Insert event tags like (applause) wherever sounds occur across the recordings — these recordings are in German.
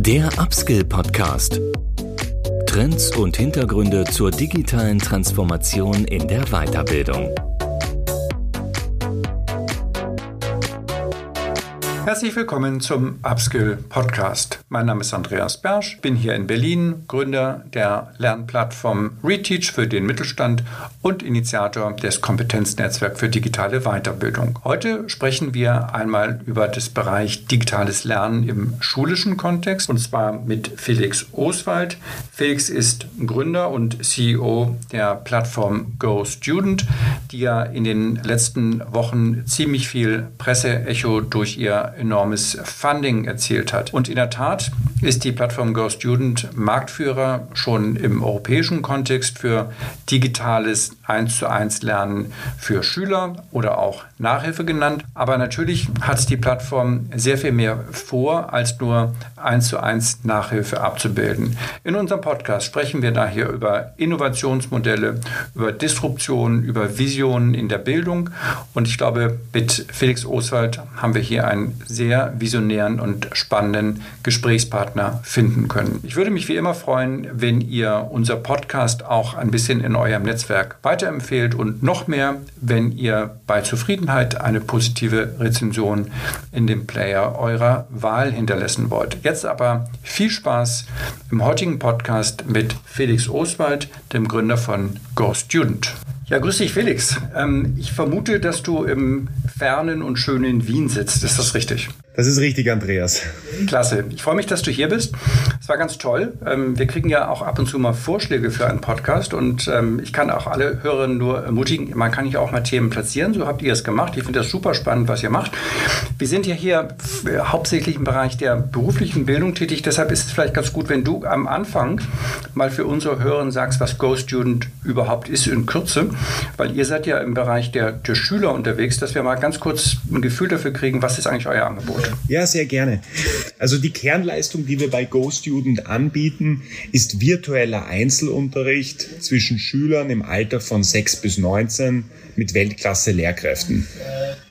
Der Upskill Podcast. Trends und Hintergründe zur digitalen Transformation in der Weiterbildung. Herzlich willkommen zum Upskill Podcast. Mein Name ist Andreas Bersch, bin hier in Berlin, Gründer der Lernplattform Reteach für den Mittelstand und Initiator des Kompetenznetzwerks für digitale Weiterbildung. Heute sprechen wir einmal über das Bereich digitales Lernen im schulischen Kontext und zwar mit Felix Oswald. Felix ist Gründer und CEO der Plattform Go Student, die ja in den letzten Wochen ziemlich viel Presseecho durch ihr enormes Funding erzielt hat. Und in der Tat ist die Plattform Go Student Marktführer schon im europäischen Kontext für digitales 1 zu 1 Lernen für Schüler oder auch Nachhilfe genannt. Aber natürlich hat die Plattform sehr viel mehr vor, als nur 1 zu 1 Nachhilfe abzubilden. In unserem Podcast sprechen wir daher über Innovationsmodelle, über Disruption, über Visionen in der Bildung. Und ich glaube, mit Felix Oswald haben wir hier einen sehr visionären und spannenden Gesprächspartner finden können. Ich würde mich wie immer freuen, wenn ihr unser Podcast auch ein bisschen in eurem Netzwerk weiterempfehlt und noch mehr, wenn ihr bei Zufriedenheit eine positive Rezension in dem Player eurer Wahl hinterlassen wollt. Jetzt aber viel Spaß im heutigen Podcast mit Felix Oswald, dem Gründer von Go Student. Ja, grüß dich, Felix. Ähm, ich vermute, dass du im fernen und schönen Wien sitzt. Ist das richtig? Das ist richtig, Andreas. Klasse. Ich freue mich, dass du hier bist. Es war ganz toll. Ähm, wir kriegen ja auch ab und zu mal Vorschläge für einen Podcast und ähm, ich kann auch alle Hörerinnen nur ermutigen, man kann hier auch mal Themen platzieren. So habt ihr es gemacht. Ich finde das super spannend, was ihr macht. Wir sind ja hier hauptsächlich im Bereich der beruflichen Bildung tätig. Deshalb ist es vielleicht ganz gut, wenn du am Anfang mal für unsere Hörerinnen sagst, was Go Student überhaupt ist in Kürze, weil ihr seid ja im Bereich der, der Schüler unterwegs, dass wir mal ganz kurz ein Gefühl dafür kriegen, was ist eigentlich euer Angebot? Ja, sehr gerne. Also die Kernleistung, die wir bei GoStudent anbieten, ist virtueller Einzelunterricht zwischen Schülern im Alter von 6 bis 19 mit Weltklasse Lehrkräften.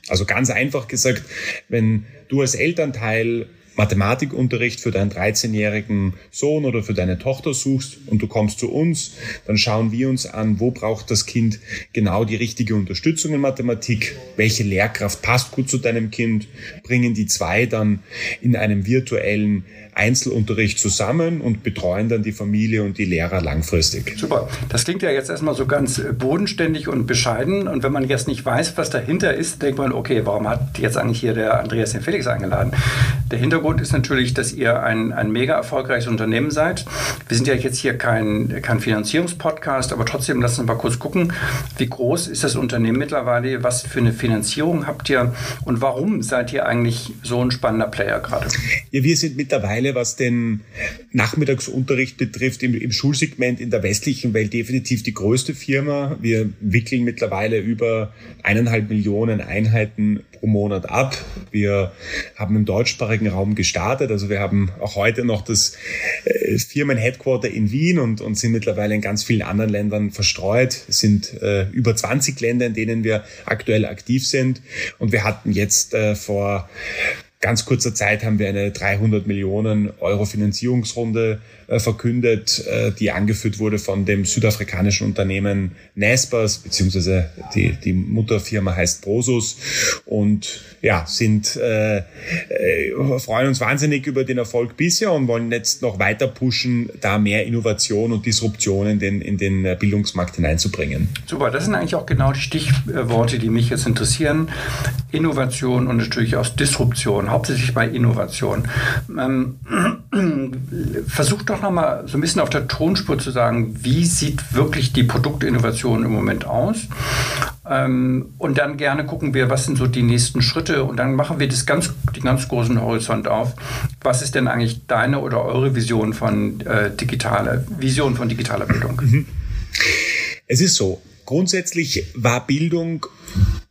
Also ganz einfach gesagt, wenn du als Elternteil Mathematikunterricht für deinen 13-jährigen Sohn oder für deine Tochter suchst und du kommst zu uns, dann schauen wir uns an, wo braucht das Kind genau die richtige Unterstützung in Mathematik, welche Lehrkraft passt gut zu deinem Kind, bringen die zwei dann in einem virtuellen Einzelunterricht zusammen und betreuen dann die Familie und die Lehrer langfristig. Super. Das klingt ja jetzt erstmal so ganz bodenständig und bescheiden. Und wenn man jetzt nicht weiß, was dahinter ist, denkt man, okay, warum hat jetzt eigentlich hier der Andreas den Felix eingeladen? Der Hintergrund ist natürlich, dass ihr ein, ein mega erfolgreiches Unternehmen seid. Wir sind ja jetzt hier kein, kein Finanzierungspodcast, aber trotzdem lassen wir mal kurz gucken, wie groß ist das Unternehmen mittlerweile, was für eine Finanzierung habt ihr und warum seid ihr eigentlich so ein spannender Player gerade? Ja, wir sind mittlerweile alleine was den Nachmittagsunterricht betrifft, im, im, Schulsegment in der westlichen Welt definitiv die größte Firma. Wir wickeln mittlerweile über eineinhalb Millionen Einheiten pro Monat ab. Wir haben im deutschsprachigen Raum gestartet. Also wir haben auch heute noch das äh, Firmen-Headquarter in Wien und, und sind mittlerweile in ganz vielen anderen Ländern verstreut. Es sind äh, über 20 Länder, in denen wir aktuell aktiv sind. Und wir hatten jetzt äh, vor ganz kurzer Zeit haben wir eine 300 Millionen Euro Finanzierungsrunde verkündet, äh, die angeführt wurde von dem südafrikanischen Unternehmen Naspers, beziehungsweise die, die Mutterfirma heißt Prosus und ja, sind, äh, äh, freuen uns wahnsinnig über den Erfolg bisher und wollen jetzt noch weiter pushen, da mehr Innovation und Disruption in den, in den Bildungsmarkt hineinzubringen. Super, das sind eigentlich auch genau die Stichworte, die mich jetzt interessieren. Innovation und natürlich auch Disruption, hauptsächlich bei Innovation. Ähm, (clears throat) versucht doch noch mal so ein bisschen auf der Tonspur zu sagen, wie sieht wirklich die Produktinnovation im Moment aus? Ähm, und dann gerne gucken wir, was sind so die nächsten Schritte und dann machen wir das ganz, den ganz großen Horizont auf. Was ist denn eigentlich deine oder eure Vision von äh, digitaler, Vision von digitaler Bildung? Mhm. Es ist so, grundsätzlich war Bildung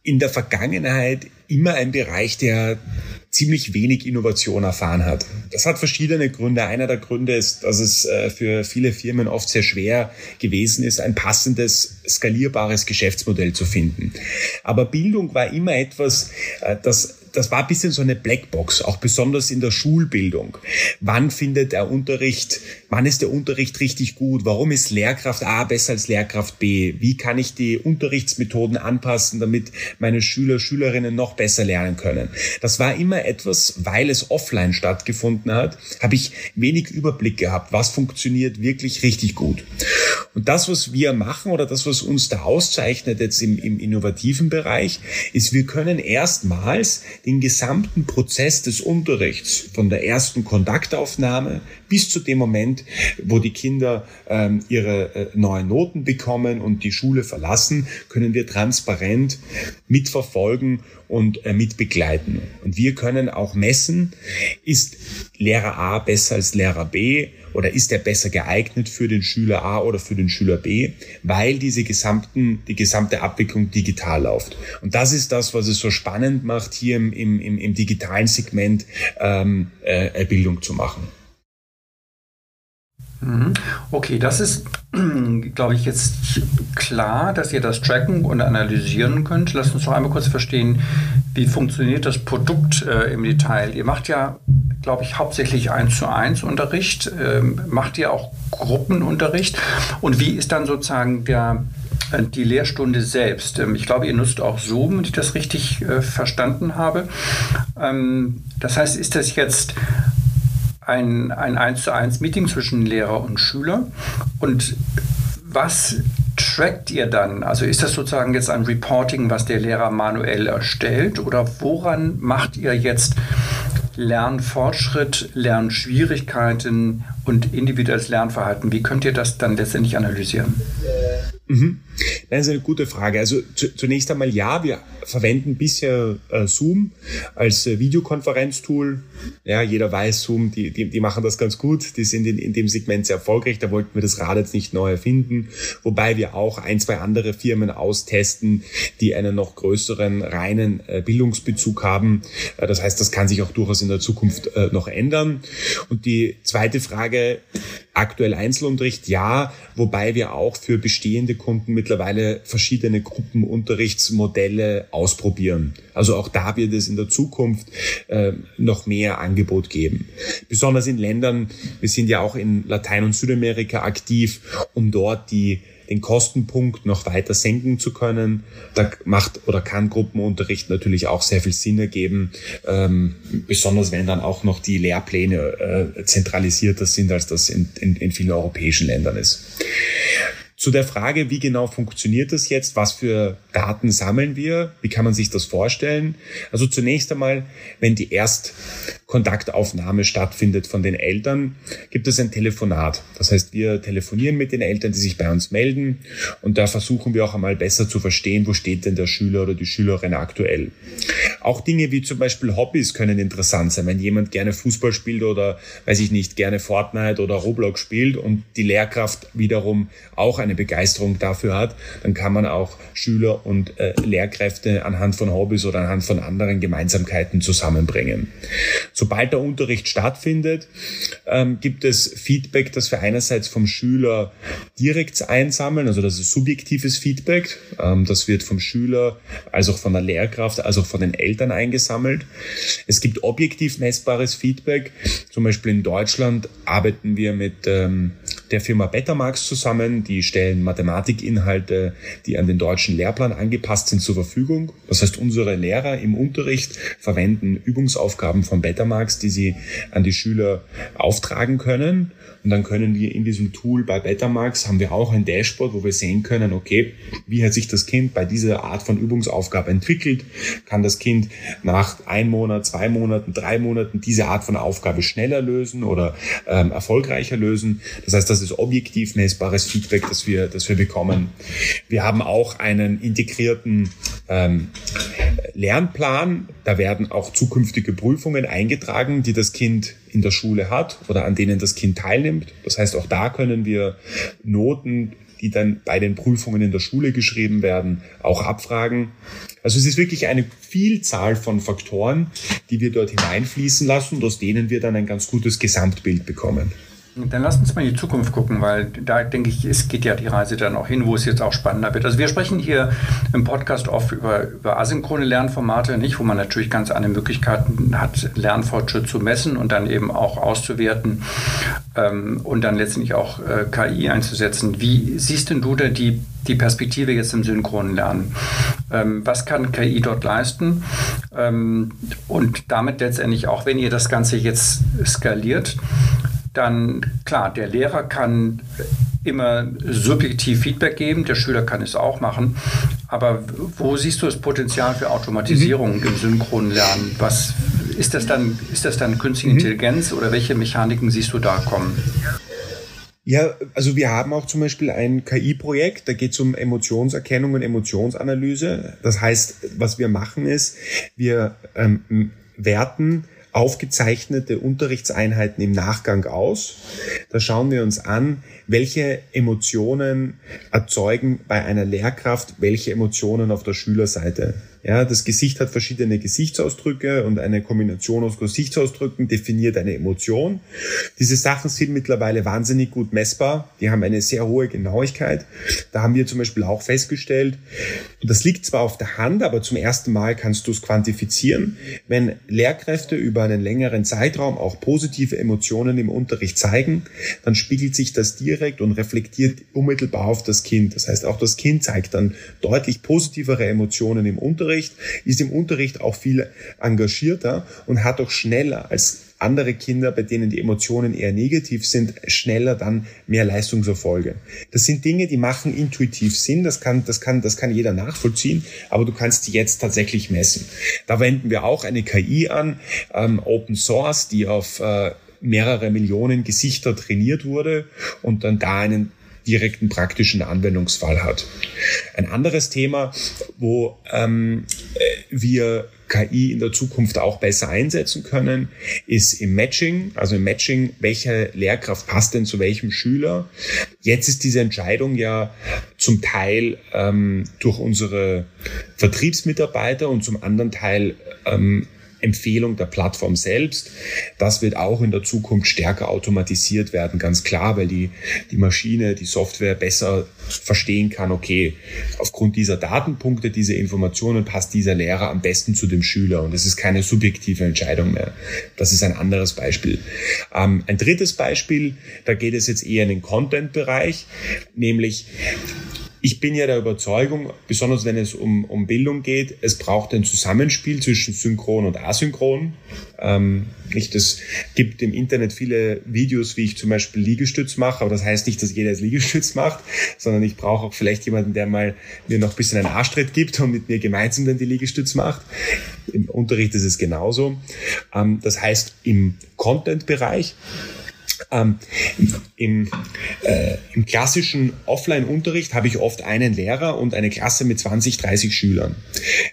in der Vergangenheit immer ein Bereich, der ziemlich wenig Innovation erfahren hat. Das hat verschiedene Gründe. Einer der Gründe ist, dass es äh, für viele Firmen oft sehr schwer gewesen ist, ein passendes, skalierbares Geschäftsmodell zu finden. Aber Bildung war immer etwas, äh, das das war ein bisschen so eine Blackbox, auch besonders in der Schulbildung. Wann findet der Unterricht, wann ist der Unterricht richtig gut? Warum ist Lehrkraft A besser als Lehrkraft B? Wie kann ich die Unterrichtsmethoden anpassen, damit meine Schüler, Schülerinnen noch besser lernen können? Das war immer etwas, weil es offline stattgefunden hat, habe ich wenig Überblick gehabt, was funktioniert wirklich richtig gut. Und das, was wir machen oder das, was uns da auszeichnet jetzt im, im innovativen Bereich, ist, wir können erstmals den gesamten Prozess des Unterrichts von der ersten Kontaktaufnahme bis zu dem Moment, wo die Kinder ähm, ihre äh, neuen Noten bekommen und die Schule verlassen, können wir transparent mitverfolgen und äh, mitbegleiten. Und wir können auch messen, ist Lehrer A besser als Lehrer B oder ist er besser geeignet für den Schüler A oder für den Schüler B, weil diese gesamten, die gesamte Abwicklung digital läuft. Und das ist das, was es so spannend macht, hier im, im, im digitalen Segment ähm, äh, Bildung zu machen. Mhm. Okay, das ist, (clears throat) glaube ich, jetzt klar, dass ihr das tracken und analysieren könnt. Lasst uns noch einmal kurz verstehen, wie funktioniert das Produkt äh, im Detail. Ihr macht ja, glaube ich, hauptsächlich 1 zu 1 Unterricht, ähm, macht ihr auch Gruppenunterricht und wie ist dann sozusagen der, äh, die Lehrstunde selbst? Ähm, ich glaube, ihr nutzt auch Zoom, wenn ich das richtig äh, verstanden habe. Ähm, das heißt, ist das jetzt ein, ein 1 zu 1 Meeting zwischen Lehrer und Schüler. Und was trackt ihr dann? Also ist das sozusagen jetzt ein Reporting, was der Lehrer manuell erstellt? Oder woran macht ihr jetzt Lernfortschritt, Lernschwierigkeiten und individuelles Lernverhalten? Wie könnt ihr das dann letztendlich analysieren? Mhm. Das ist eine gute Frage. Also zunächst einmal ja, wir verwenden bisher äh, Zoom als äh, Videokonferenztool. Ja, jeder weiß, Zoom, die, die, die machen das ganz gut. Die sind in, in dem Segment sehr erfolgreich. Da wollten wir das Rad jetzt nicht neu erfinden. Wobei wir auch ein, zwei andere Firmen austesten, die einen noch größeren reinen äh, Bildungsbezug haben. Äh, das heißt, das kann sich auch durchaus in der Zukunft äh, noch ändern. Und die zweite Frage, aktuell Einzelunterricht, ja, wobei wir auch für bestehende Kunden mittlerweile verschiedene Gruppenunterrichtsmodelle ausprobieren. Also auch da wird es in der Zukunft äh, noch mehr Angebot geben. Besonders in Ländern, wir sind ja auch in Latein- und Südamerika aktiv, um dort die den Kostenpunkt noch weiter senken zu können. Da macht oder kann Gruppenunterricht natürlich auch sehr viel Sinn ergeben, ähm, besonders wenn dann auch noch die Lehrpläne äh, zentralisierter sind, als das in, in, in vielen europäischen Ländern ist. Zu der Frage, wie genau funktioniert das jetzt? Was für Daten sammeln wir? Wie kann man sich das vorstellen? Also zunächst einmal, wenn die Erstkontaktaufnahme stattfindet von den Eltern, gibt es ein Telefonat. Das heißt, wir telefonieren mit den Eltern, die sich bei uns melden und da versuchen wir auch einmal besser zu verstehen, wo steht denn der Schüler oder die Schülerin aktuell. Auch Dinge wie zum Beispiel Hobbys können interessant sein. Wenn jemand gerne Fußball spielt oder, weiß ich nicht, gerne Fortnite oder Roblox spielt und die Lehrkraft wiederum auch eine Begeisterung dafür hat, dann kann man auch Schüler und äh, Lehrkräfte anhand von Hobbys oder anhand von anderen Gemeinsamkeiten zusammenbringen. Sobald der Unterricht stattfindet, ähm, gibt es Feedback, das wir einerseits vom Schüler direkt einsammeln, also das ist subjektives Feedback, ähm, das wird vom Schüler als auch von der Lehrkraft, als auch von den Eltern eingesammelt. Es gibt objektiv messbares Feedback, zum Beispiel in Deutschland arbeiten wir mit ähm, der Firma Betamax zusammen, die stellen Mathematikinhalte, die an den deutschen Lehrplan angepasst sind, zur Verfügung. Das heißt, unsere Lehrer im Unterricht verwenden Übungsaufgaben von Betamax, die sie an die Schüler auftragen können. Und dann können wir in diesem Tool bei Betamax haben wir auch ein Dashboard, wo wir sehen können, okay, wie hat sich das Kind bei dieser Art von Übungsaufgabe entwickelt? Kann das Kind nach ein Monat, zwei Monaten, drei Monaten diese Art von Aufgabe schneller lösen oder ähm, erfolgreicher lösen? Das heißt, das ist objektiv messbares Feedback, das wir, das wir bekommen. Wir haben auch einen integrierten ähm, Lernplan. Da werden auch zukünftige Prüfungen eingetragen, die das Kind in der Schule hat oder an denen das Kind teilnimmt. Das heißt, auch da können wir Noten, die dann bei den Prüfungen in der Schule geschrieben werden, auch abfragen. Also es ist wirklich eine Vielzahl von Faktoren, die wir dort hineinfließen lassen und aus denen wir dann ein ganz gutes Gesamtbild bekommen. Dann lass uns mal in die Zukunft gucken, weil da denke ich, es geht ja die Reise dann auch hin, wo es jetzt auch spannender wird. Also wir sprechen hier im Podcast oft über, über asynchrone Lernformate, nicht, wo man natürlich ganz andere Möglichkeiten hat, Lernfortschritt zu messen und dann eben auch auszuwerten ähm, und dann letztendlich auch äh, KI einzusetzen. Wie siehst denn du da die, die Perspektive jetzt im synchronen Lernen? Ähm, was kann KI dort leisten? Ähm, und damit letztendlich auch, wenn ihr das Ganze jetzt skaliert, dann klar, der Lehrer kann immer subjektiv Feedback geben, der Schüler kann es auch machen. Aber wo siehst du das Potenzial für Automatisierung mhm. im synchronen Lernen? Was ist das dann? Ist das dann künstliche mhm. Intelligenz oder welche Mechaniken siehst du da kommen? Ja, also wir haben auch zum Beispiel ein KI-Projekt, da geht es um Emotionserkennung und Emotionsanalyse. Das heißt, was wir machen ist, wir ähm, werten aufgezeichnete Unterrichtseinheiten im Nachgang aus. Da schauen wir uns an, welche Emotionen erzeugen bei einer Lehrkraft welche Emotionen auf der Schülerseite. Ja, das Gesicht hat verschiedene Gesichtsausdrücke und eine Kombination aus Gesichtsausdrücken definiert eine Emotion. Diese Sachen sind mittlerweile wahnsinnig gut messbar. Die haben eine sehr hohe Genauigkeit. Da haben wir zum Beispiel auch festgestellt, das liegt zwar auf der Hand, aber zum ersten Mal kannst du es quantifizieren, wenn Lehrkräfte über einen längeren Zeitraum auch positive Emotionen im Unterricht zeigen, dann spiegelt sich das direkt und reflektiert unmittelbar auf das Kind. Das heißt, auch das Kind zeigt dann deutlich positivere Emotionen im Unterricht Unterricht, ist im Unterricht auch viel engagierter und hat auch schneller als andere Kinder, bei denen die Emotionen eher negativ sind, schneller dann mehr Leistungserfolge. Das sind Dinge, die machen intuitiv Sinn, das kann, das kann, das kann jeder nachvollziehen, aber du kannst die jetzt tatsächlich messen. Da wenden wir auch eine KI an, ähm, Open Source, die auf äh, mehrere Millionen Gesichter trainiert wurde und dann da einen direkten praktischen Anwendungsfall hat. Ein anderes Thema, wo ähm, wir KI in der Zukunft auch besser einsetzen können, ist im Matching. Also im Matching, welche Lehrkraft passt denn zu welchem Schüler? Jetzt ist diese Entscheidung ja zum Teil ähm, durch unsere Vertriebsmitarbeiter und zum anderen Teil ähm, Empfehlung der Plattform selbst. Das wird auch in der Zukunft stärker automatisiert werden, ganz klar, weil die, die Maschine, die Software besser verstehen kann, okay, aufgrund dieser Datenpunkte, dieser Informationen passt dieser Lehrer am besten zu dem Schüler und es ist keine subjektive Entscheidung mehr. Das ist ein anderes Beispiel. Ähm, ein drittes Beispiel, da geht es jetzt eher in den Content-Bereich, nämlich ich bin ja der Überzeugung, besonders wenn es um, um Bildung geht, es braucht ein Zusammenspiel zwischen Synchron und Asynchron. Ähm, es gibt im Internet viele Videos, wie ich zum Beispiel Liegestütz mache, aber das heißt nicht, dass jeder es Liegestütz macht, sondern ich brauche auch vielleicht jemanden, der mal mir noch ein bisschen einen Arschtritt gibt und mit mir gemeinsam dann die Liegestütz macht. Im Unterricht ist es genauso. Ähm, das heißt, im Content-Bereich ähm, im, äh, Im klassischen Offline-Unterricht habe ich oft einen Lehrer und eine Klasse mit 20, 30 Schülern.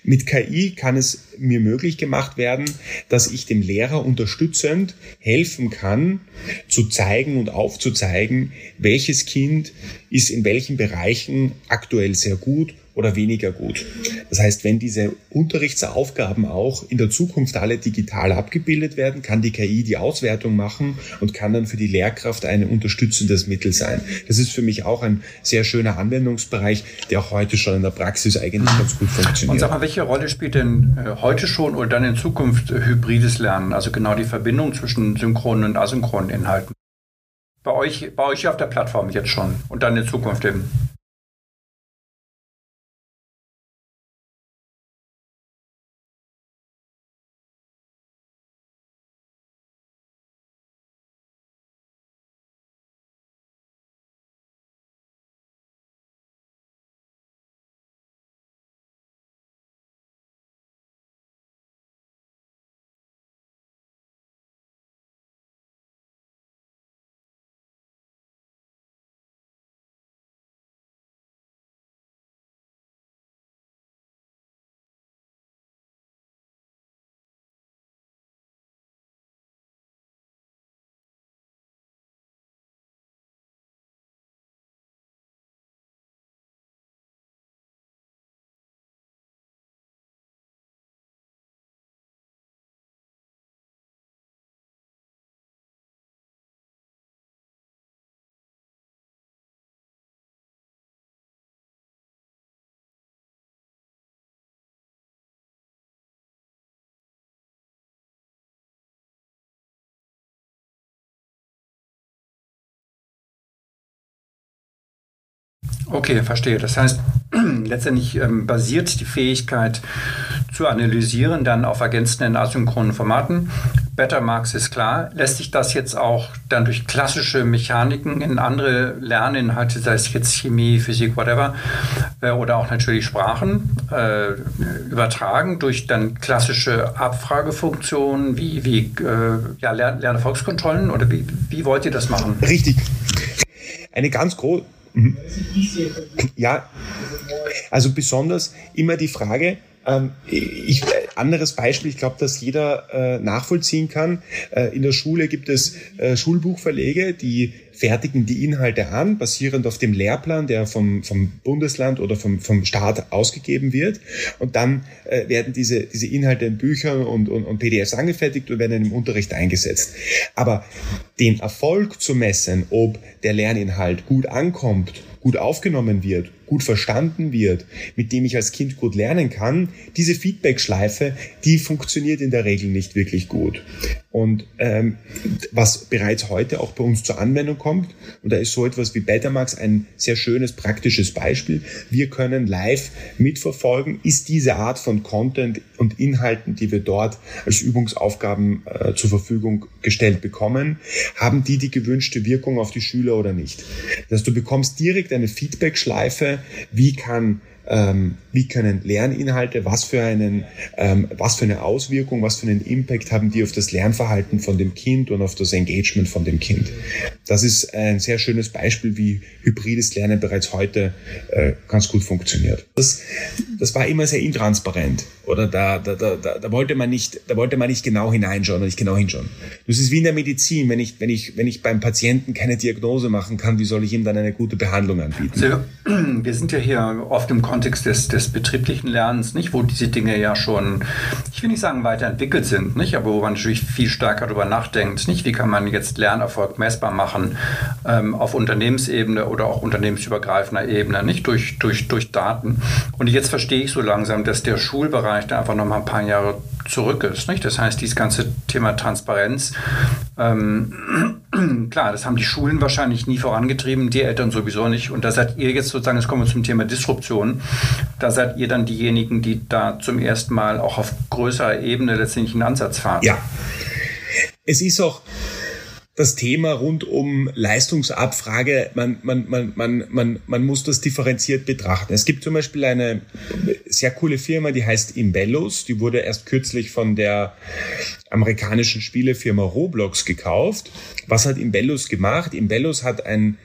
Mit KI kann es mir möglich gemacht werden, dass ich dem Lehrer unterstützend helfen kann, zu zeigen und aufzuzeigen, welches Kind ist in welchen Bereichen aktuell sehr gut oder weniger gut. Das heißt, wenn diese Unterrichtsaufgaben auch in der Zukunft alle digital abgebildet werden, kann die KI die Auswertung machen und kann dann für die Lehrkraft ein unterstützendes Mittel sein. Das ist für mich auch ein sehr schöner Anwendungsbereich, der auch heute schon in der Praxis eigentlich ganz gut funktioniert. Und sag mal, welche Rolle spielt denn äh, heute schon oder dann in Zukunft hybrides Lernen? Also genau die Verbindung zwischen synchronen und asynchronen Inhalten? Bei euch, bei euch auf der Plattform jetzt schon und dann in Zukunft eben. Okay, verstehe. Das heißt, (clears throat) letztendlich ähm, basiert die Fähigkeit zu analysieren dann auf ergänzenden asynchronen Formaten. Betamax ist klar. Lässt sich das jetzt auch dann durch klassische Mechaniken in andere Lerninhalte, sei es jetzt Chemie, Physik, whatever, äh, oder auch natürlich Sprachen, äh, übertragen durch dann klassische Abfragefunktionen wie, wie äh, ja, Lernerfolgskontrollen oder wie, wie wollt ihr das machen? Richtig. Eine ganz große Mhm. (clears throat) Ja, also besonders immer die Frage, ähm, ich, anderes Beispiel, ich glaube, dass jeder äh, nachvollziehen kann. Äh, in der Schule gibt es äh, Schulbuchverlege, die fertigen die Inhalte an, basierend auf dem Lehrplan, der vom, vom Bundesland oder vom, vom Staat ausgegeben wird. Und dann äh, werden diese, diese Inhalte in Büchern und, und, und PDFs angefertigt und werden im Unterricht eingesetzt. Aber den Erfolg zu messen, ob der Lerninhalt gut ankommt, gut aufgenommen wird, gut verstanden wird, mit dem ich als Kind gut lernen kann, diese Feedback-Schleife, die funktioniert in der Regel nicht wirklich gut. Und ähm, was bereits heute auch bei uns zur Anwendung kommt, und da ist so etwas wie Betamax ein sehr schönes, praktisches Beispiel. Wir können live mitverfolgen, ist diese Art von Content und Inhalten, die wir dort als Übungsaufgaben äh, zur Verfügung gestellt bekommen, haben die die gewünschte Wirkung auf die Schüler oder nicht. Das heißt, du bekommst direkt eine Feedback-Schleife, wie kann ähm, wie können Lerninhalte, was für, einen, ähm, was für eine Auswirkung, was für einen Impact haben die auf das Lernverhalten von dem Kind und auf das Engagement von dem Kind. Das ist ein sehr schönes Beispiel, wie hybrides Lernen bereits heute äh, ganz gut funktioniert. Das, das war immer sehr intransparent oder da, da, da, da, wollte man nicht, da wollte man nicht genau hineinschauen oder nicht genau hinschauen. Das ist wie in der Medizin, wenn ich, wenn ich, wenn ich beim Patienten keine Diagnose machen kann, wie soll ich ihm dann eine gute Behandlung anbieten? Also, (clears throat) wir sind ja hier oft im Kontext des, des betrieblichen Lernens, nicht, wo diese Dinge ja schon, ich will nicht sagen weiterentwickelt sind, nicht, aber wo man natürlich viel stärker darüber nachdenkt, nicht, wie kann man jetzt Lernerfolg messbar machen ähm, auf Unternehmensebene oder auch unternehmensübergreifender Ebene, nicht? Durch, durch, durch Daten. Und jetzt verstehe ich so langsam, dass der Schulbereich da einfach noch mal ein paar Jahre zurück ist. Nicht? Das heißt, dieses ganze Thema Transparenz, ähm, (clears throat) klar, das haben die Schulen wahrscheinlich nie vorangetrieben, die Eltern sowieso nicht. Und da seid ihr jetzt sozusagen, jetzt kommen wir zum Thema Disruption, da seid ihr dann diejenigen, die da zum ersten Mal auch auf größerer Ebene letztendlich einen Ansatz fahren. Ja. Es ist auch, das Thema rund um Leistungsabfrage, man, man, man, man, man, man muss das differenziert betrachten. Es gibt zum Beispiel eine sehr coole Firma, die heißt Imbellos. Die wurde erst kürzlich von der amerikanischen Spielefirma Roblox gekauft. Was hat Imbellos gemacht? Imbellos hat ein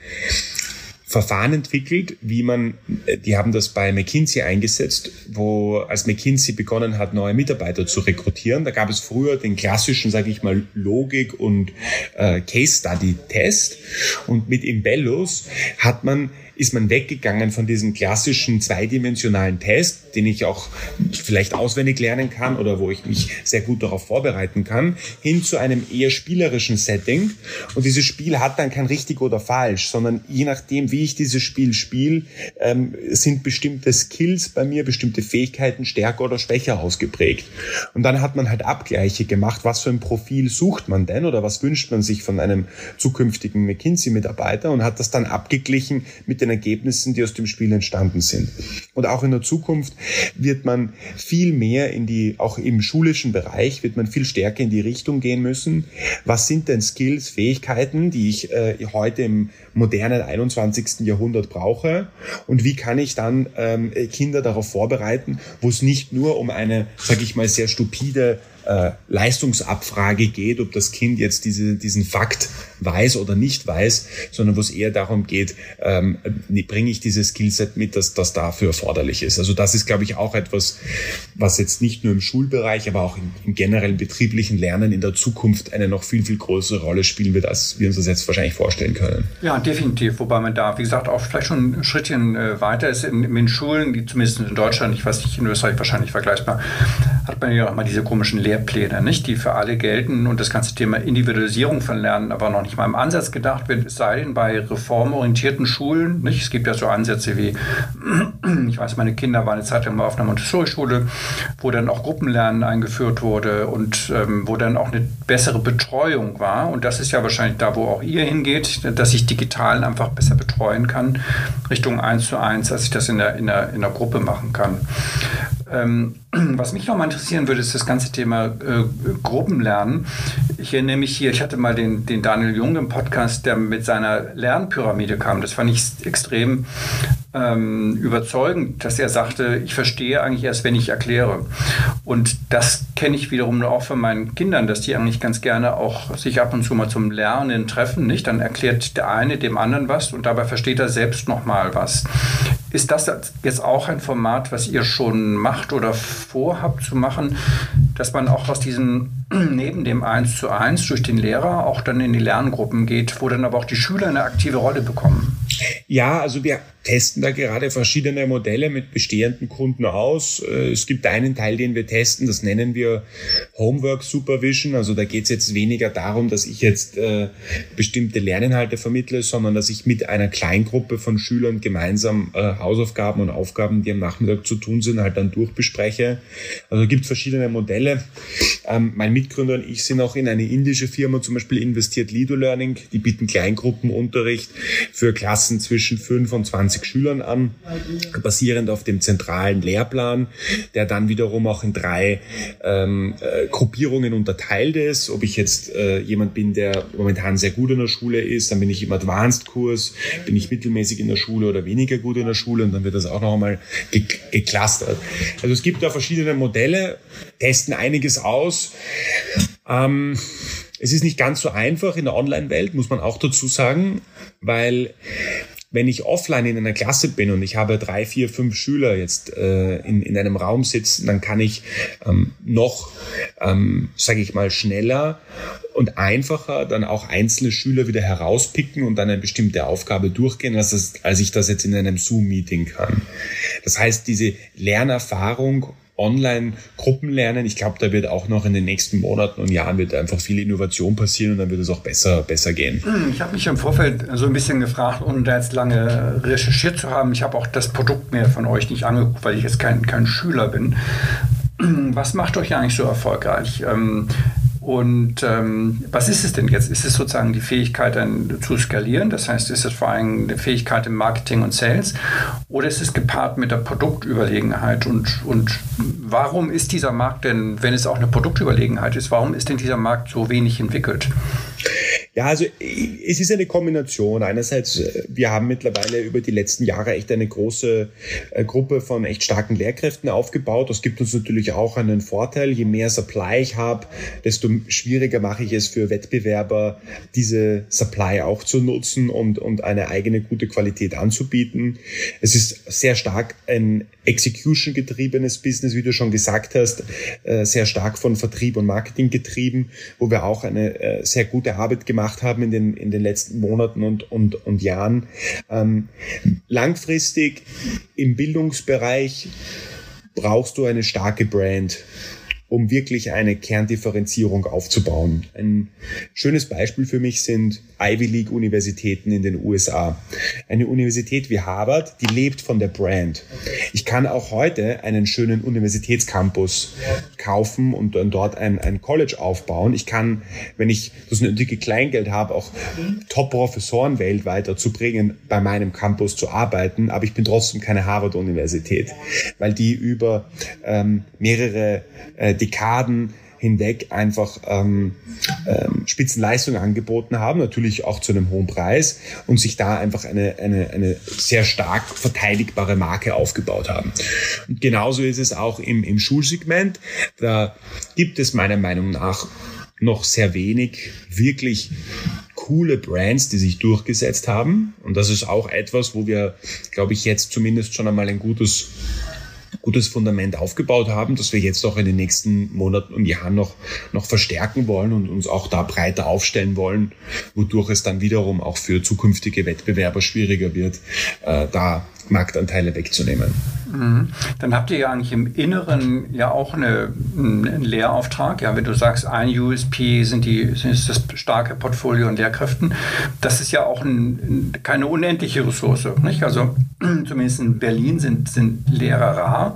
Verfahren entwickelt, wie man, äh, die haben das bei McKinsey eingesetzt, wo als McKinsey begonnen hat, neue Mitarbeiter zu rekrutieren. Da gab es früher den klassischen, sage ich mal, Logik- und äh, Case-Study-Test. Und mit Imbellos hat man ist man weggegangen von diesem klassischen zweidimensionalen Test, den ich auch vielleicht auswendig lernen kann oder wo ich mich sehr gut darauf vorbereiten kann, hin zu einem eher spielerischen Setting. Und dieses Spiel hat dann kein richtig oder falsch, sondern je nachdem, wie ich dieses Spiel spiele, ähm, sind bestimmte Skills bei mir, bestimmte Fähigkeiten stärker oder schwächer ausgeprägt. Und dann hat man halt Abgleiche gemacht, was für ein Profil sucht man denn oder was wünscht man sich von einem zukünftigen McKinsey-Mitarbeiter und hat das dann abgeglichen mit den den Ergebnissen, die aus dem Spiel entstanden sind. Und auch in der Zukunft wird man viel mehr in die, auch im schulischen Bereich, wird man viel stärker in die Richtung gehen müssen. Was sind denn Skills, Fähigkeiten, die ich äh, heute im modernen 21. Jahrhundert brauche? Und wie kann ich dann ähm, Kinder darauf vorbereiten, wo es nicht nur um eine, sage ich mal, sehr stupide äh, Leistungsabfrage geht, ob das Kind jetzt diese, diesen Fakt weiß oder nicht weiß, sondern wo es eher darum geht, ähm, bringe ich dieses Skillset mit, dass das dafür erforderlich ist. Also das ist, glaube ich, auch etwas, was jetzt nicht nur im Schulbereich, aber auch im, im generellen betrieblichen Lernen in der Zukunft eine noch viel, viel größere Rolle spielen wird, als wir uns das jetzt wahrscheinlich vorstellen können. Ja, definitiv. Wobei man da, wie gesagt, auch vielleicht schon ein Schrittchen äh, weiter ist. In, in Schulen, zumindest in Deutschland, ich weiß nicht, in Österreich wahrscheinlich vergleichbar, hat man ja auch mal diese komischen Lehr Lehrpläne, nicht, die für alle gelten und das ganze Thema Individualisierung von Lernen aber noch nicht mal im Ansatz gedacht wird, es sei denn bei reformorientierten Schulen. Nicht? Es gibt ja so Ansätze wie, (clears throat) ich weiß, meine Kinder waren eine Zeit lang mal auf einer Montessori-Schule, wo dann auch Gruppenlernen eingeführt wurde und ähm, wo dann auch eine bessere Betreuung war. Und das ist ja wahrscheinlich da, wo auch ihr hingeht, dass ich digital einfach besser betreuen kann, Richtung 1 zu 1, als ich das in der, in der, in der Gruppe machen kann. Ähm, (clears throat) was mich noch mal interessieren würde, ist das ganze Thema äh, Gruppenlernen. Ich erinnere mich hier, ich hatte mal den, den Daniel Jung im Podcast, der mit seiner Lernpyramide kam. Das fand ich extrem ähm, überzeugend, dass er sagte, ich verstehe eigentlich erst, wenn ich erkläre. Und das kenne ich wiederum auch von meinen Kindern, dass die eigentlich ganz gerne auch sich ab und zu mal zum Lernen treffen. Nicht? Dann erklärt der eine dem anderen was und dabei versteht er selbst noch mal was. Ist das jetzt auch ein Format, was ihr schon macht oder vorhabt zu machen, dass man auch aus diesem (clears throat) neben dem 1 zu 1 durch den Lehrer auch dann in die Lerngruppen geht, wo dann aber auch die Schüler eine aktive Rolle bekommen? Ja, also wir testen da gerade verschiedene Modelle mit bestehenden Kunden aus. Äh, es gibt einen Teil, den wir testen, das nennen wir Homework Supervision. Also da geht es jetzt weniger darum, dass ich jetzt äh, bestimmte Lerninhalte vermittle, sondern dass ich mit einer Kleingruppe von Schülern gemeinsam äh, Hausaufgaben und Aufgaben, die am Nachmittag zu tun sind, halt dann durchbespreche. Also gibt verschiedene Modelle. Ähm, mein Mitgründer und ich sind auch in eine indische Firma zum Beispiel investiert, Lido Learning. Die bieten Kleingruppenunterricht für Klassen zwischen 5 und 20 Schülern an, basierend auf dem zentralen Lehrplan, der dann wiederum auch in drei ähm, äh, Gruppierungen unterteilt ist. Ob ich jetzt äh, jemand bin, der momentan sehr gut in der Schule ist, dann bin ich im Advanced-Kurs, bin ich mittelmäßig in der Schule oder weniger gut in der Schule und dann wird das auch noch einmal ge geclustert. Also es gibt da verschiedene Modelle, testen einiges aus. Ähm, es ist nicht ganz so einfach in der Online-Welt, muss man auch dazu sagen, weil wenn ich offline in einer Klasse bin und ich habe drei, vier, fünf Schüler jetzt äh, in, in einem Raum sitzen, dann kann ich ähm, noch, ähm, sage ich mal, schneller und einfacher dann auch einzelne Schüler wieder herauspicken und dann eine bestimmte Aufgabe durchgehen, als, das, als ich das jetzt in einem Zoom-Meeting kann. Das heißt, diese Lernerfahrung Online-Gruppenlernen. Ich glaube, da wird auch noch in den nächsten Monaten und Jahren wird einfach viel Innovation passieren und dann wird es auch besser, besser gehen. Hm, ich habe mich im Vorfeld so ein bisschen gefragt, ohne da jetzt lange recherchiert zu haben. Ich habe auch das Produkt mir von euch nicht angeguckt, weil ich jetzt kein, kein Schüler bin. (clears throat) Was macht euch eigentlich so erfolgreich? Und ähm, was ist es denn jetzt? Ist es sozusagen die Fähigkeit dann zu skalieren? Das heißt, ist es vor allem eine Fähigkeit im Marketing und Sales? Oder ist es gepaart mit der Produktüberlegenheit? Und, und warum ist dieser Markt denn, wenn es auch eine Produktüberlegenheit ist, warum ist denn dieser Markt so wenig entwickelt? Ja, also es ist eine Kombination. Einerseits, äh, wir haben mittlerweile über die letzten Jahre echt eine große äh, Gruppe von echt starken Lehrkräften aufgebaut. Das gibt uns natürlich auch einen Vorteil. Je mehr Supply ich habe, desto schwieriger mache ich es für Wettbewerber, diese Supply auch zu nutzen und, und eine eigene gute Qualität anzubieten. Es ist sehr stark ein Execution getriebenes Business, wie du schon gesagt hast, äh, sehr stark von Vertrieb und Marketing getrieben, wo wir auch eine sehr gute Arbeit gemacht gemacht haben in den, in den letzten Monaten und, und, und Jahren. Ähm, langfristig im Bildungsbereich brauchst du eine starke Brand um wirklich eine Kerndifferenzierung aufzubauen. Ein schönes Beispiel für mich sind Ivy League Universitäten in den USA. Eine Universität wie Harvard, die lebt von der Brand. Ich kann auch heute einen schönen Universitätscampus kaufen und dann dort ein, ein College aufbauen. Ich kann, wenn ich das nötige Kleingeld habe, auch Top-Professoren weltweit dazu bringen, bei meinem Campus zu arbeiten, aber ich bin trotzdem keine Harvard-Universität, weil die über ähm, mehrere äh, Dekaden hinweg einfach ähm, ähm, Spitzenleistung angeboten haben, natürlich auch zu einem hohen Preis und sich da einfach eine, eine, eine sehr stark verteidigbare Marke aufgebaut haben. Und genauso ist es auch im, im Schulsegment. Da gibt es meiner Meinung nach noch sehr wenig wirklich coole Brands, die sich durchgesetzt haben. Und das ist auch etwas, wo wir, glaube ich, jetzt zumindest schon einmal ein gutes gutes Fundament aufgebaut haben, das wir jetzt auch in den nächsten Monaten und Jahren noch, noch verstärken wollen und uns auch da breiter aufstellen wollen, wodurch es dann wiederum auch für zukünftige Wettbewerber schwieriger wird, äh, da Marktanteile wegzunehmen. Mhm. Dann habt ihr ja eigentlich im Inneren ja auch eine, einen Lehrauftrag. Ja, wenn du sagst, ein USP sind die, ist das starke Portfolio an Lehrkräften. Das ist ja auch ein, keine unendliche Ressource. Nicht? Also (clears throat) zumindest in Berlin sind, sind Lehrer rar.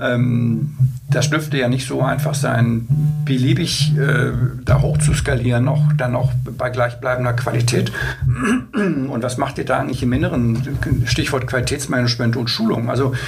Ähm, das dürfte ja nicht so einfach sein, beliebig äh, da hoch zu skalieren, auch dann auch bei gleichbleibender Qualität. (clears throat) Und was macht ihr da eigentlich im Inneren? Stichwort Qualitätsmanagement und Schulung. Also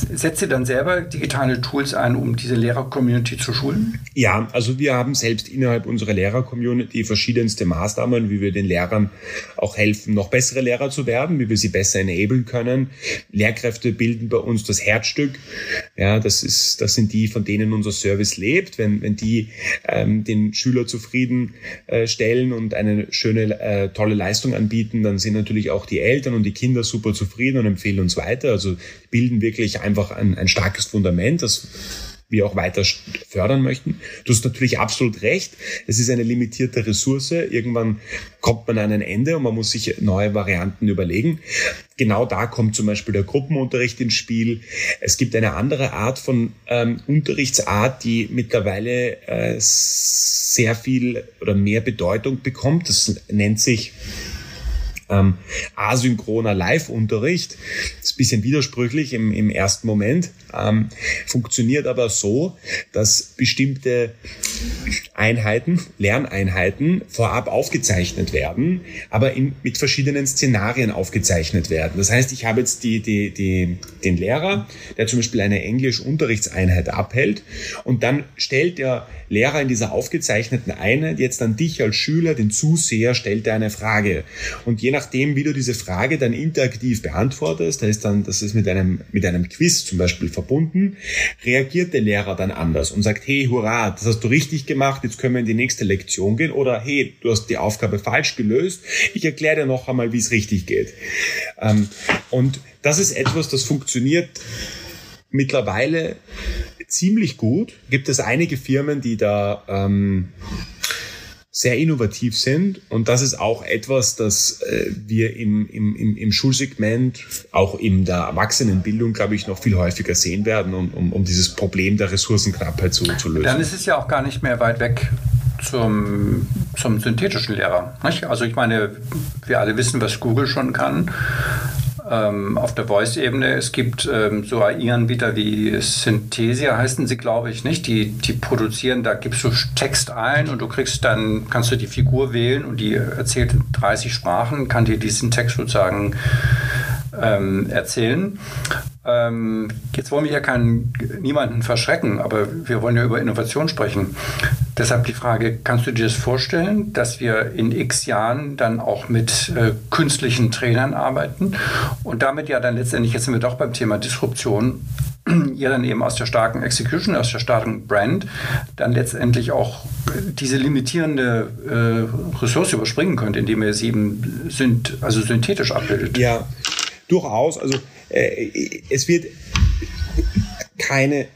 Setzt ihr dann selber digitale Tools ein, um diese Lehrer-Community zu schulen? Ja, also wir haben selbst innerhalb unserer Lehrer-Community verschiedenste Maßnahmen, wie wir den Lehrern auch helfen, noch bessere Lehrer zu werden, wie wir sie besser enablen können. Lehrkräfte bilden bei uns das Herzstück. Ja, das ist, das sind die, von denen unser Service lebt. Wenn, wenn die ähm, den Schüler zufrieden äh, stellen und eine schöne, äh, tolle Leistung anbieten, dann sind natürlich auch die Eltern und die Kinder super zufrieden und empfehlen uns weiter. Also bilden wirklich einfach ein, ein starkes Fundament, das wir auch weiter fördern möchten. Du hast natürlich absolut recht. Es ist eine limitierte Ressource. Irgendwann kommt man an ein Ende und man muss sich neue Varianten überlegen. Genau da kommt zum Beispiel der Gruppenunterricht ins Spiel. Es gibt eine andere Art von ähm, Unterrichtsart, die mittlerweile äh, sehr viel oder mehr Bedeutung bekommt. Das nennt sich ähm, asynchroner Live-Unterricht. Ist ein bisschen widersprüchlich im, im ersten Moment, ähm, funktioniert aber so, dass bestimmte Einheiten, Lerneinheiten vorab aufgezeichnet werden, aber in, mit verschiedenen Szenarien aufgezeichnet werden. Das heißt, ich habe jetzt die, die, die, den Lehrer, der zum Beispiel eine Englisch-Unterrichtseinheit abhält und dann stellt der Lehrer in dieser aufgezeichneten Einheit jetzt an dich als Schüler, den Zuseher, stellt er eine Frage. Und je nachdem, wie du diese Frage dann interaktiv beantwortest, da dann, das ist mit einem, mit einem Quiz zum Beispiel verbunden, reagiert der Lehrer dann anders und sagt, hey, hurra, das hast du richtig gemacht, jetzt können wir in die nächste Lektion gehen oder hey, du hast die Aufgabe falsch gelöst, ich erkläre dir noch einmal, wie es richtig geht. Ähm, und das ist etwas, das funktioniert mittlerweile ziemlich gut. Gibt es einige Firmen, die da ähm, sehr innovativ sind. Und das ist auch etwas, das äh, wir im, im, im Schulsegment, auch in der Erwachsenenbildung, glaube ich, noch viel häufiger sehen werden, um, um, um dieses Problem der Ressourcenknappheit zu, zu lösen. Dann ist es ja auch gar nicht mehr weit weg zum, zum synthetischen Lehrer. Nicht? Also ich meine, wir alle wissen, was Google schon kann ähm, auf der Voice-Ebene. Es gibt ähm, so AI-Anbieter wie Synthesia, heißen sie, glaube ich, nicht. Die, die produzieren, da gibst du Text ein und du kriegst dann, kannst du die Figur wählen und die erzählt in 30 Sprachen, kann dir diesen Text sozusagen ähm, erzählen. Ähm, jetzt wollen wir ja keinen, niemanden verschrecken, aber wir wollen ja über Innovation sprechen. Deshalb die Frage, kannst du dir das vorstellen, dass wir in x Jahren dann auch mit äh, künstlichen Trainern arbeiten und damit ja dann letztendlich, jetzt sind wir doch beim Thema Disruption, (clears throat) ihr dann eben aus der starken Execution, aus der starken Brand, dann letztendlich auch diese limitierende äh, Ressource überspringen könnt, indem ihr sie eben sind, also synthetisch abbildet. Ja, durchaus. Also äh, es wird keine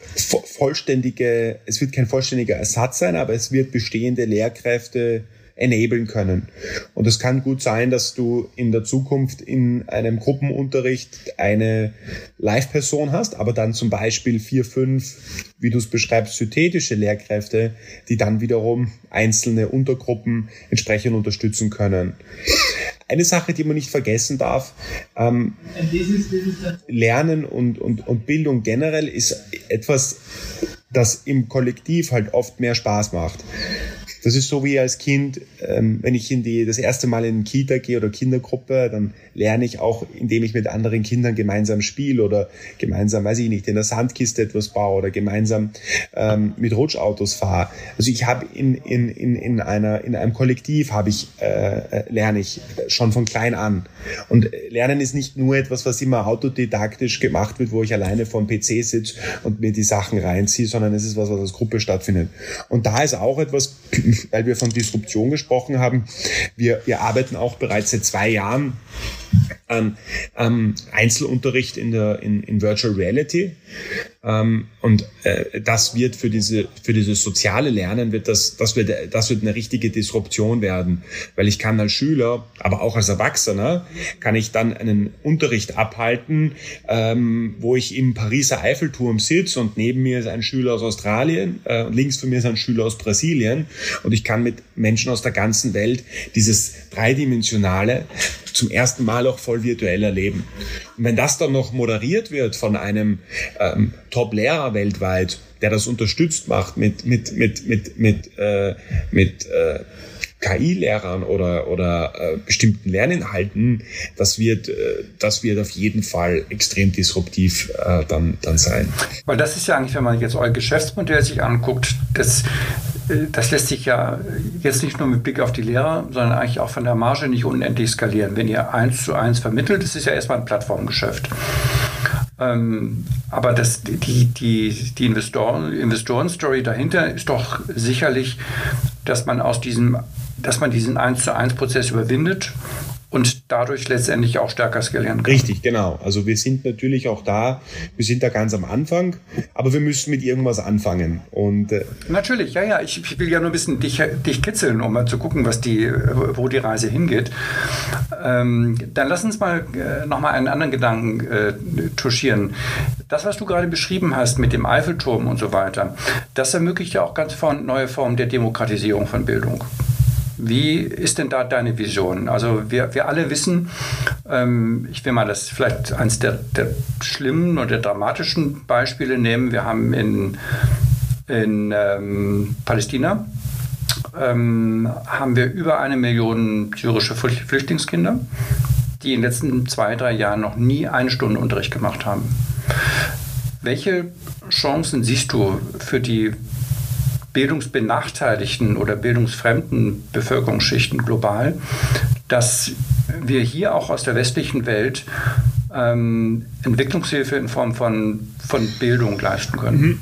vollständige, es wird kein vollständiger Ersatz sein, aber es wird bestehende Lehrkräfte enablen können. Und es kann gut sein, dass du in der Zukunft in einem Gruppenunterricht eine Live-Person hast, aber dann zum Beispiel vier, fünf, wie du es beschreibst, synthetische Lehrkräfte, die dann wiederum einzelne Untergruppen entsprechend unterstützen können. Eine Sache, die man nicht vergessen darf, ähm, Lernen und, und, und Bildung generell ist etwas, das im Kollektiv halt oft mehr Spaß macht. Das ist so wie als Kind, ähm, wenn ich in die, das erste Mal in Kita gehe oder Kindergruppe, dann lerne ich auch, indem ich mit anderen Kindern gemeinsam spiele oder gemeinsam, weiß ich nicht, in der Sandkiste etwas baue oder gemeinsam ähm, mit Rutschautos fahre. Also ich habe in, in, in, in, einer, in einem Kollektiv habe ich, äh, äh lerne ich schon von klein an. Und Lernen ist nicht nur etwas, was immer autodidaktisch gemacht wird, wo ich alleine vom PC sitze und mir die Sachen reinziehe, sondern es ist was, was als Gruppe stattfindet. Und da ist auch etwas, weil wir von Disruption gesprochen haben. Wir, wir arbeiten auch bereits seit zwei Jahren an ähm, Einzelunterricht in der in, in Virtual Reality. Ähm, und äh, das wird für diese für dieses soziale Lernen wird das das wird das wird eine richtige Disruption werden, weil ich kann als Schüler, aber auch als Erwachsener kann ich dann einen Unterricht abhalten, ähm, wo ich im Pariser Eiffelturm sitze und neben mir ist ein Schüler aus Australien äh, und links von mir ist ein Schüler aus Brasilien und ich kann mit Menschen aus der ganzen Welt dieses dreidimensionale zum ersten Mal auch voll virtuell erleben. Und wenn das dann noch moderiert wird von einem ähm, Top-Lehrer weltweit, der das unterstützt macht mit mit mit mit mit äh, mit äh, KI-Lehrern oder, oder äh, bestimmten Lerninhalten, das wird, äh, das wird auf jeden Fall extrem disruptiv äh, dann, dann sein. Weil das ist ja eigentlich, wenn man jetzt euer Geschäftsmodell sich anguckt, das, äh, das lässt sich ja jetzt nicht nur mit Blick auf die Lehrer, sondern eigentlich auch von der Marge nicht unendlich skalieren. Wenn ihr eins zu eins vermittelt, das ist ja erstmal ein Plattformgeschäft. Ähm, aber das, die, die, die Investoren, Investoren-Story dahinter ist doch sicherlich, dass man aus diesem dass man diesen 1 zu 1 Prozess überwindet und dadurch letztendlich auch stärker skalieren kann. Richtig, genau. Also wir sind natürlich auch da, wir sind da ganz am Anfang, aber wir müssen mit irgendwas anfangen. Und äh natürlich, ja, ja. Ich, ich, will ja nur ein bisschen dich, dich kitzeln, um mal zu gucken, was die, wo die Reise hingeht. Ähm, dann lass uns mal äh, nochmal einen anderen Gedanken äh, touchieren. Das, was du gerade beschrieben hast mit dem Eiffelturm und so weiter, das ermöglicht ja auch ganz neue Formen der Demokratisierung von Bildung. Wie ist denn da deine Vision? Also wir, wir alle wissen, ähm, ich will mal das vielleicht eines der, der schlimmen oder dramatischen Beispiele nehmen. Wir haben in, in ähm, Palästina ähm, haben wir über eine Million syrische Flüchtlingskinder, die in den letzten zwei, drei Jahren noch nie eine Stunde Unterricht gemacht haben. Welche Chancen siehst du für die bildungsbenachteiligten oder bildungsfremden Bevölkerungsschichten global, dass wir hier auch aus der westlichen Welt ähm, Entwicklungshilfe in Form von, von Bildung leisten können. Mhm.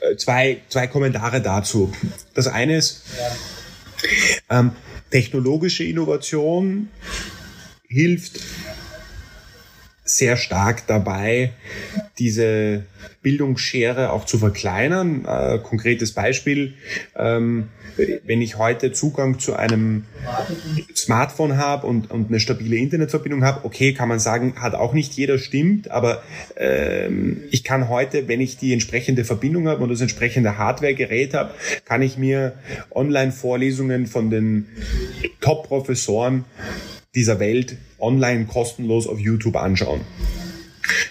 Äh, zwei, zwei Kommentare dazu. Das eine ist, ähm, technologische Innovation hilft sehr stark dabei, diese Bildungsschere auch zu verkleinern. Äh, konkretes Beispiel, ähm, wenn ich heute Zugang zu einem Smartphone habe und, und eine stabile Internetverbindung habe, okay, kann man sagen, hat auch nicht jeder stimmt, aber ähm, ich kann heute, wenn ich die entsprechende Verbindung habe und das entsprechende Hardware-Gerät habe, kann ich mir Online-Vorlesungen von den Top-Professoren dieser Welt online kostenlos auf YouTube anschauen.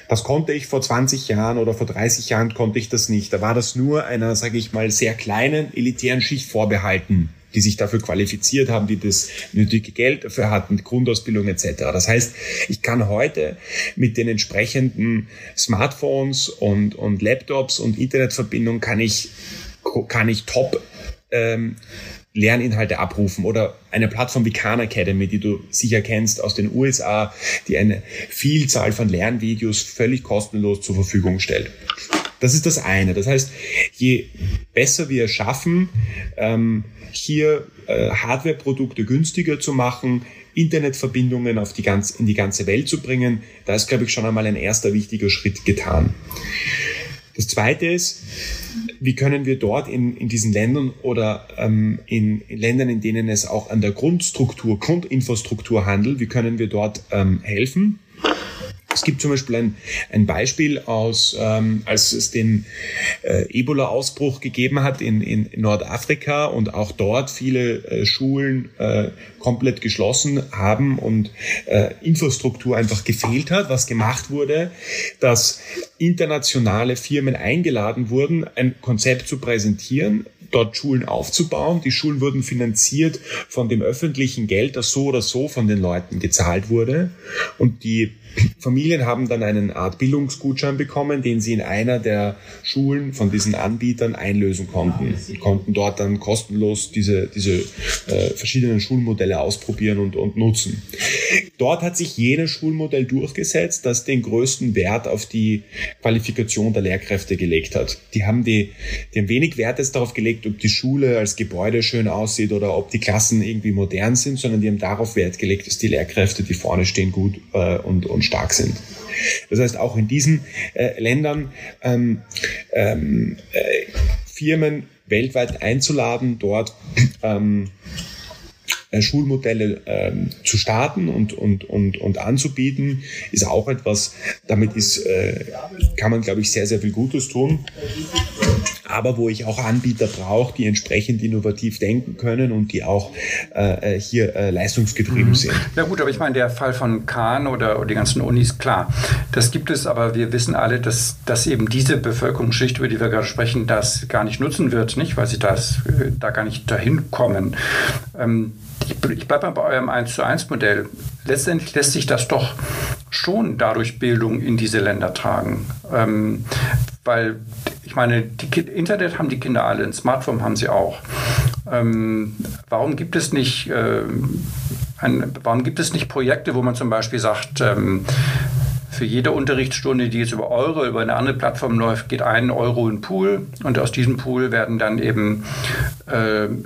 Das konnte ich vor 20 Jahren oder vor 30 Jahren konnte ich das nicht. Da war das nur einer, sage ich mal, sehr kleinen elitären Schicht vorbehalten, die sich dafür qualifiziert haben, die das nötige Geld dafür hatten, Grundausbildung etc. Das heißt, ich kann heute mit den entsprechenden Smartphones und, und Laptops und Internetverbindung kann ich kann ich top ähm, Lerninhalte abrufen oder eine Plattform wie Khan Academy, die du sicher kennst aus den USA, die eine Vielzahl von Lernvideos völlig kostenlos zur Verfügung stellt. Das ist das eine. Das heißt, je besser wir schaffen, ähm, hier äh, Hardwareprodukte günstiger zu machen, Internetverbindungen auf die ganz, in die ganze Welt zu bringen, da ist, glaube ich, schon einmal ein erster wichtiger Schritt getan. Das zweite ist, wie können wir dort in, in diesen Ländern oder ähm, in, Ländern, in denen es auch an der Grundstruktur, Grundinfrastruktur handelt, wie können wir dort ähm, helfen? Es gibt zum Beispiel ein, ein Beispiel aus, ähm, als es den äh, Ebola-Ausbruch gegeben hat in, in Nordafrika und auch dort viele äh, Schulen äh, komplett geschlossen haben und äh, Infrastruktur einfach gefehlt hat, was gemacht wurde, dass internationale Firmen eingeladen wurden, ein Konzept zu präsentieren, dort Schulen aufzubauen. Die Schulen wurden finanziert von dem öffentlichen Geld, das so oder so von den Leuten gezahlt wurde. Und die Familien haben dann einen Art Bildungsgutschein bekommen, den sie in einer der Schulen von diesen Anbietern einlösen konnten. Sie konnten dort dann kostenlos diese, diese äh, verschiedenen Schulmodelle ausprobieren und, und nutzen. Dort hat sich jenes Schulmodell durchgesetzt, das den größten Wert auf die Qualifikation der Lehrkräfte gelegt hat. Die haben, die, die haben wenig Wert jetzt darauf gelegt, ob die Schule als Gebäude schön aussieht oder ob die Klassen irgendwie modern sind, sondern die haben darauf Wert gelegt, dass die Lehrkräfte, die vorne stehen, gut äh, und, und stark sind. Das heißt, auch in diesen äh, Ländern ähm, ähm, äh, Firmen weltweit einzuladen, dort ähm, äh, Schulmodelle ähm, zu starten und, und, und, und anzubieten, ist auch etwas, damit ist, äh, kann man, glaube ich, sehr, sehr viel Gutes tun. Aber wo ich auch Anbieter brauche, die entsprechend innovativ denken können und die auch äh, äh hier äh, leistungsgetrieben mhm. sind. Ja gut, aber ich meine, der Fall von Kahn oder, oder die ganzen Unis, klar, das gibt es, aber wir wissen alle, dass, dass eben diese Bevölkerungsschicht, über die wir gerade sprechen, das gar nicht nutzen wird, nicht? weil sie das, äh, da gar nicht dahin kommen. Ähm, ich, ich bleibe mal bei eurem 1 zu 1 Modell. Letztendlich lässt sich das doch schon dadurch Bildung in diese Länder tragen. Ähm, weil ich meine, die Internet haben die Kinder alle, ein Smartphone haben sie auch. Ähm, warum gibt es nicht äh, ein, warum gibt es nicht Projekte, wo man zum Beispiel sagt, ähm, für jede Unterrichtsstunde, die jetzt über Euro, über eine andere Plattform läuft, geht ein Euro in Pool und aus diesem Pool werden dann eben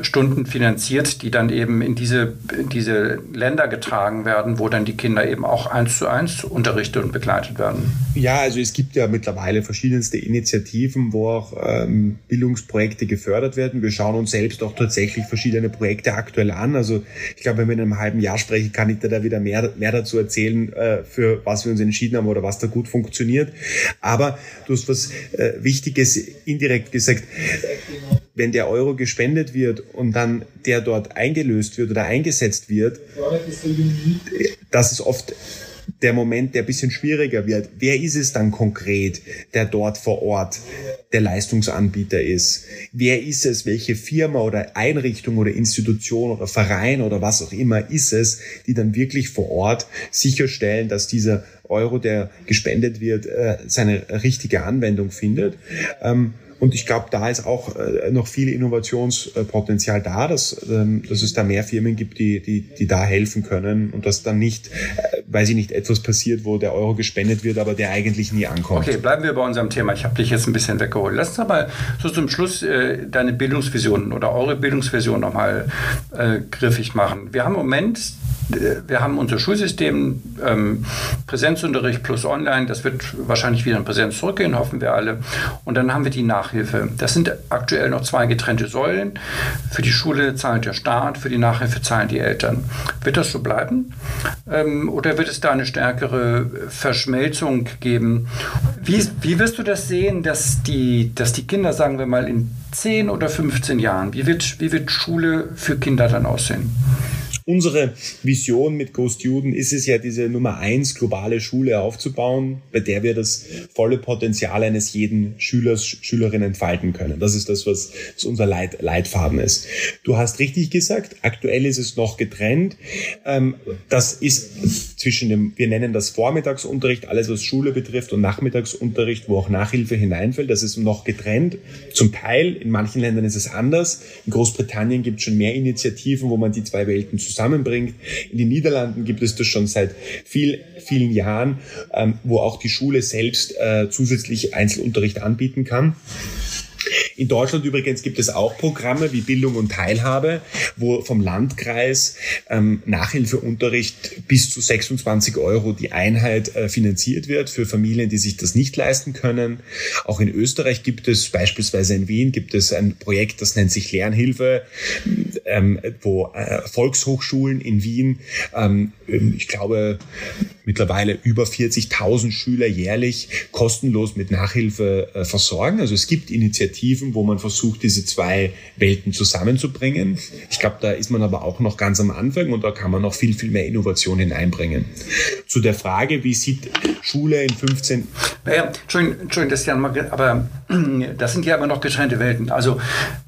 Stunden finanziert, die dann eben in diese, in diese Länder getragen werden, wo dann die Kinder eben auch eins zu eins unterrichtet und begleitet werden. Ja, also es gibt ja mittlerweile verschiedenste Initiativen, wo auch ähm, Bildungsprojekte gefördert werden. Wir schauen uns selbst auch tatsächlich verschiedene Projekte aktuell an. Also ich glaube, wenn wir in einem halben Jahr sprechen, kann ich da wieder mehr, mehr dazu erzählen, äh, für was wir uns entschieden haben haben oder was da gut funktioniert. Aber du hast was äh, Wichtiges indirekt gesagt. Wenn der Euro gespendet wird und dann der dort eingelöst wird oder eingesetzt wird, das ist oft der Moment, der ein bisschen schwieriger wird. Wer ist es dann konkret, der dort vor Ort der Leistungsanbieter ist? Wer ist es? Welche Firma oder Einrichtung oder Institution oder Verein oder was auch immer ist es, die dann wirklich vor Ort sicherstellen, dass dieser Euro, der gespendet wird, äh, seine richtige Anwendung findet? Und ich glaube, da ist auch äh, noch viel Innovationspotenzial da, dass, ähm, dass es da mehr Firmen gibt, die, die, die da helfen können und dass dann nicht, äh, weiß ich nicht, etwas passiert, wo der Euro gespendet wird, aber der eigentlich nie ankommt. Okay, bleiben wir bei unserem Thema. Ich habe dich jetzt ein bisschen weggeholt. Lass uns aber so zum Schluss äh, deine Bildungsvision oder eure Bildungsvision nochmal äh, griffig machen. Wir haben im Moment wir haben unser Schulsystem, ähm, Präsenzunterricht plus Online, das wird wahrscheinlich wieder in Präsenz zurückgehen, hoffen wir alle. Und dann haben wir die Nachhilfe. Das sind aktuell noch zwei getrennte Säulen. Für die Schule zahlt der Staat, für die Nachhilfe zahlen die Eltern. Wird das so bleiben? Ähm, oder wird es da eine stärkere Verschmelzung geben? Wie, wie wirst du das sehen, dass die, dass die Kinder, sagen wir mal, in 10 oder 15 Jahren, wie wird, wie wird Schule für Kinder dann aussehen? Unsere Vision mit GoStudent ist es ja, diese Nummer eins globale Schule aufzubauen, bei der wir das volle Potenzial eines jeden Schülers, Schülerin entfalten können. Das ist das, was, was unser Leit, Leitfaden ist. Du hast richtig gesagt, aktuell ist es noch getrennt. Ähm, das ist zwischen dem, wir nennen das Vormittagsunterricht, alles was Schule betrifft und Nachmittagsunterricht, wo auch Nachhilfe hineinfällt. Das ist noch getrennt. Zum Teil, in manchen Ländern ist es anders. In Großbritannien gibt es schon mehr Initiativen, wo man die zwei Welten zusammen zusammenbringt. In den Niederlanden gibt es das schon seit viel, vielen Jahren, ähm, wo auch die Schule selbst äh, zusätzlich Einzelunterricht anbieten kann. In Deutschland übrigens gibt es auch Programme wie Bildung und Teilhabe, wo vom Landkreis ähm, Nachhilfeunterricht bis zu 26 Euro die Einheit äh, finanziert wird für Familien, die sich das nicht leisten können. Auch in Österreich gibt es beispielsweise in Wien gibt es ein Projekt, das nennt sich Lernhilfe, ähm, wo äh, Volkshochschulen in Wien, ähm, ich glaube, mittlerweile über 40.000 Schüler jährlich kostenlos mit Nachhilfe äh, versorgen. Also es gibt Initiativen, wo man versucht, diese zwei Welten zusammenzubringen. Ich glaube, da ist man aber auch noch ganz am Anfang und da kann man noch viel, viel mehr Innovation hineinbringen. Zu der Frage, wie sieht Schule in 15... Naja, Entschuldigung, Entschuldigung das, ja aber (clears throat) das sind ja immer noch getrennte Welten. Also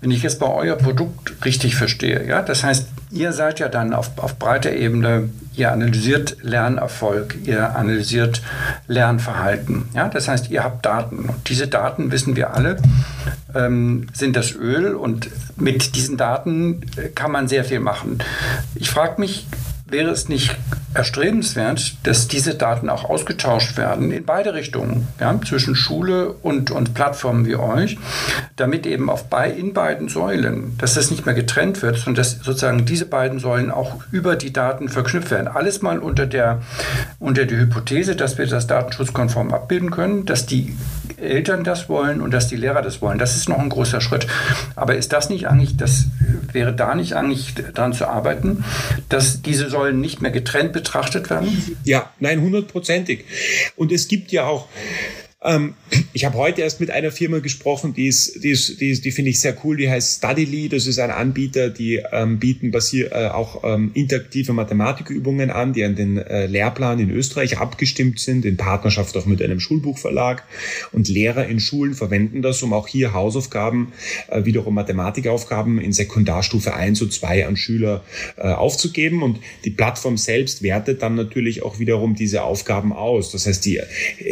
wenn ich jetzt bei euer Produkt richtig verstehe, ja, das heißt, ihr seid ja dann auf, auf breiter Ebene, ihr analysiert Lernerfolg, ihr analysiert Lernverhalten. Ja? Das heißt, ihr habt Daten. Und diese Daten, wissen wir alle, ähm, sind das Öl und mit diesen Daten kann man sehr viel machen. Ich frage mich, wäre es nicht erstrebenswert, dass diese Daten auch ausgetauscht werden in beide Richtungen, ja, zwischen Schule und, und Plattformen wie euch, damit eben auf bei, in beiden Säulen, dass das nicht mehr getrennt wird, und dass sozusagen diese beiden Säulen auch über die Daten verknüpft werden. Alles mal unter der, unter der Hypothese, dass wir das datenschutzkonform abbilden können, dass die Eltern das wollen und dass die Lehrer das wollen. Das ist noch ein großer Schritt. Aber ist das nicht eigentlich, das wäre da nicht eigentlich daran zu arbeiten, dass diese Säulen nicht mehr getrennt betrachtet werden? Ja, nein, hundertprozentig. Und es gibt ja auch ähm, (clears throat) ich habe heute erst mit einer Firma gesprochen, die ist, die ist, die, ist, die finde ich sehr cool. Die heißt Studily. Das ist ein Anbieter, die ähm, bieten basier, äh, auch ähm, interaktive Mathematikübungen an, die an den äh, Lehrplan in Österreich abgestimmt sind, in Partnerschaft auch mit einem Schulbuchverlag. Und Lehrer in Schulen verwenden das, um auch hier Hausaufgaben, äh, wiederum Mathematikaufgaben in Sekundarstufe 1 und 2 an Schüler äh, aufzugeben. Und die Plattform selbst wertet dann natürlich auch wiederum diese Aufgaben aus. Das heißt, die äh,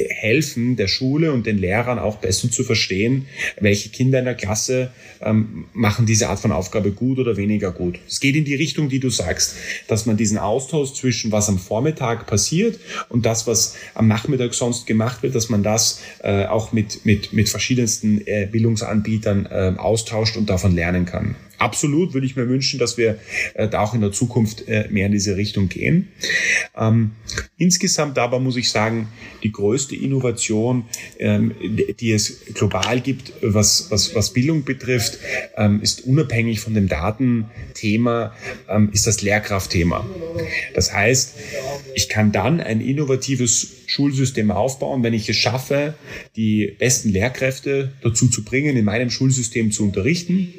helfen der Schule Schule und den Lehrern auch besser zu verstehen, welche Kinder in der Klasse ähm, machen diese Art von Aufgabe gut oder weniger gut. Es geht in die Richtung, die du sagst, dass man diesen Austausch zwischen was am Vormittag passiert und das, was am Nachmittag sonst gemacht wird, dass man das äh, auch mit, mit, mit verschiedensten äh, Bildungsanbietern äh, austauscht und davon lernen kann absolut würde ich mir wünschen, dass wir äh, da auch in der Zukunft äh, mehr in diese Richtung gehen. Ähm, insgesamt aber muss ich sagen, die größte Innovation, ähm, die es global gibt, was, was, was Bildung betrifft, ähm, ist unabhängig von dem Datenthema, ist das Lehrkraftthema. Das heißt, ich kann dann ein innovatives Schulsystem aufbauen, wenn ich es schaffe, die besten Lehrkräfte dazu zu bringen, in meinem Schulsystem zu unterrichten,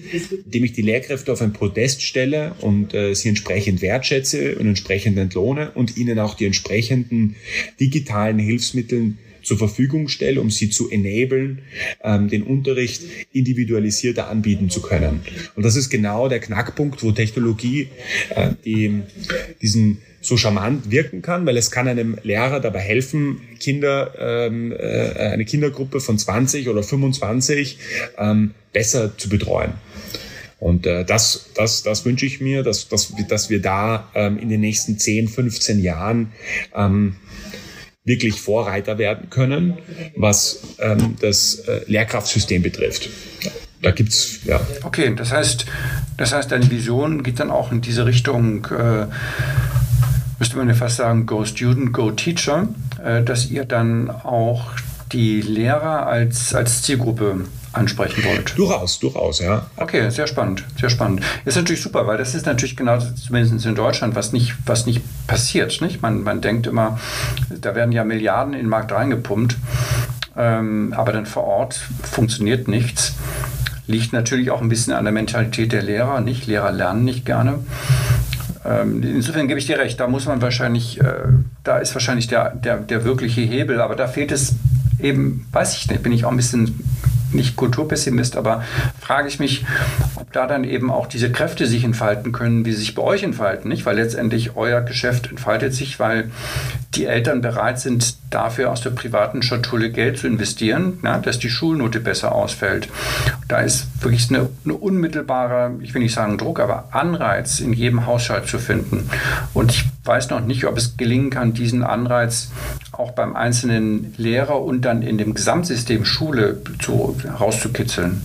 indem ich die Lehrkräfte auf ein Podest stelle und äh, sie entsprechend wertschätze und entsprechend entlohne und ihnen auch die entsprechenden digitalen Hilfsmittel zur Verfügung stelle, um sie zu enablen, ähm, den Unterricht individualisierter anbieten zu können. Und das ist genau der Knackpunkt, wo Technologie äh, die, diesen so charmant wirken kann, weil es kann einem Lehrer dabei helfen, Kinder, ähm, äh, eine Kindergruppe von 20 oder 25 ähm, besser zu betreuen. Und äh, das, das, das wünsche ich mir, dass, dass, dass wir da ähm, in den nächsten 10, 15 Jahren ähm, wirklich Vorreiter werden können, was ähm, das äh, Lehrkraftsystem betrifft. Da gibt's ja. Okay, das heißt, das heißt, deine Vision geht dann auch in diese Richtung. Äh müsste man ja fast sagen, Go Student, Go Teacher, äh, dass ihr dann auch die Lehrer als, als Zielgruppe ansprechen wollt. Durchaus, durchaus, ja. Okay, sehr spannend, sehr spannend. Ist natürlich super, weil das ist natürlich genau, zumindest in Deutschland, was nicht, was nicht passiert. Nicht? Man, man denkt immer, da werden ja Milliarden in den Markt reingepumpt, ähm, aber dann vor Ort funktioniert nichts. Liegt natürlich auch ein bisschen an der Mentalität der Lehrer. Nicht? Lehrer lernen nicht gerne. Ähm, insofern gebe ich dir recht, da muss man wahrscheinlich, äh, da ist wahrscheinlich der, der, der wirkliche Hebel, aber da fehlt es eben, weiß ich nicht, bin ich auch ein bisschen nicht Kulturpessimist, aber frage ich mich, ob da dann eben auch diese Kräfte sich entfalten können, wie sie sich bei euch entfalten, nicht? Weil letztendlich euer Geschäft entfaltet sich, weil die Eltern bereit sind, dafür aus der privaten Schatulle Geld zu investieren, na, dass die Schulnote besser ausfällt. Da ist wirklich eine, eine unmittelbare, ich will nicht sagen Druck, aber Anreiz in jedem Haushalt zu finden. Und ich weiß noch nicht, ob es gelingen kann, diesen Anreiz auch beim einzelnen Lehrer und dann in dem Gesamtsystem Schule zu, rauszukitzeln.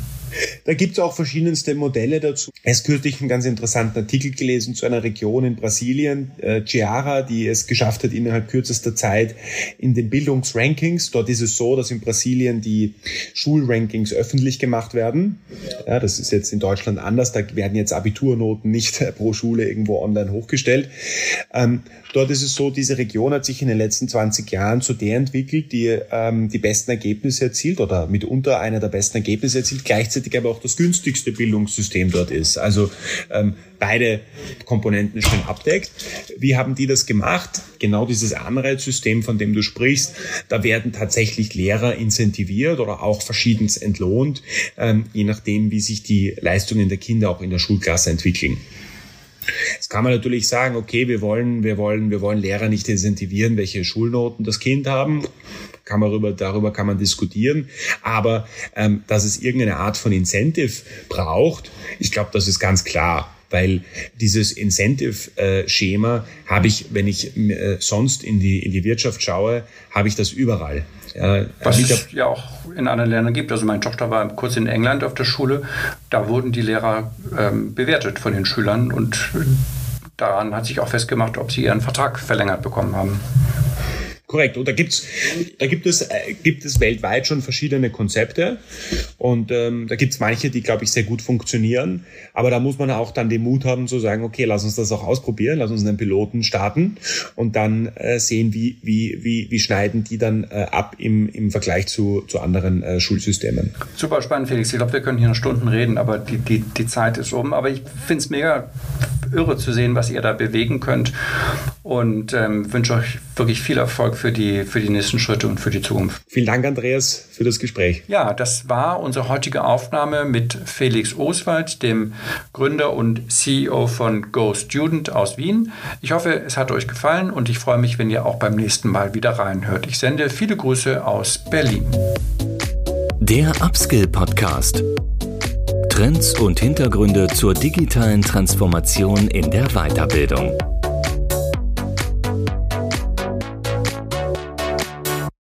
Da gibt es auch verschiedenste Modelle dazu. Es kürzlich einen ganz interessanten Artikel gelesen zu einer Region in Brasilien, äh, Ceará, die es geschafft hat, innerhalb kürzester Zeit in den Bildungsrankings. Dort ist es so, dass in Brasilien die Schulrankings öffentlich gemacht werden. Ja, das ist jetzt in Deutschland anders. Da werden jetzt Abiturnoten nicht (laughs) pro Schule irgendwo online hochgestellt. Ähm, Dort ist es so, diese Region hat sich in den letzten 20 Jahren zu der entwickelt, die ähm, die besten Ergebnisse erzielt oder mitunter einer der besten Ergebnisse erzielt, gleichzeitig aber auch das günstigste Bildungssystem dort ist. Also ähm, beide Komponenten schön abdeckt. Wie haben die das gemacht? Genau dieses Anreizsystem, von dem du sprichst, da werden tatsächlich Lehrer incentiviert oder auch verschiedens entlohnt, ähm, je nachdem, wie sich die Leistungen der Kinder auch in der Schulklasse entwickeln. Jetzt kann man natürlich sagen, okay, wir wollen, wir wollen, wir wollen Lehrer nicht incentivieren, welche Schulnoten das Kind haben. Kann man darüber, darüber kann man diskutieren. Aber ähm, dass es irgendeine Art von Incentive braucht, ich glaube, das ist ganz klar weil dieses Incentive-Schema habe ich, wenn ich äh, sonst in die, in die Wirtschaft schaue, habe ich das überall. Was es ja auch in anderen Ländern gibt. Also meine Tochter war kurz in England auf der Schule. Da wurden die Lehrer ähm, bewertet von den Schülern und daran hat sich auch festgemacht, ob sie ihren Vertrag verlängert bekommen haben. Korrekt. Und da gibt's, da gibt es, äh, gibt es weltweit schon verschiedene Konzepte. Und ähm, da gibt's manche, die, glaube ich, sehr gut funktionieren. Aber da muss man auch dann den Mut haben zu sagen, okay, lass uns das auch ausprobieren, lass uns einen Piloten starten und dann äh, sehen, wie, wie, wie, wie schneiden die dann äh, ab im, im Vergleich zu, zu anderen äh, Schulsystemen. Super spannend, Felix. Ich glaube, wir können hier noch Stunden reden, aber die, die, die Zeit ist um. Aber ich finde es mega irre zu sehen, was ihr da bewegen könnt. Und ähm, wünsche euch wirklich viel Erfolg für die, für die nächsten Schritte und für die Zukunft. Vielen Dank, Andreas, für das Gespräch. Ja, das war unsere heutige Aufnahme mit Felix Oswald, dem Gründer und CEO von Go Student aus Wien. Ich hoffe, es hat euch gefallen und ich freue mich, wenn ihr auch beim nächsten Mal wieder reinhört. Ich sende viele Grüße aus Berlin. Der Upskill Podcast. Trends und Hintergründe zur digitalen Transformation in der Weiterbildung.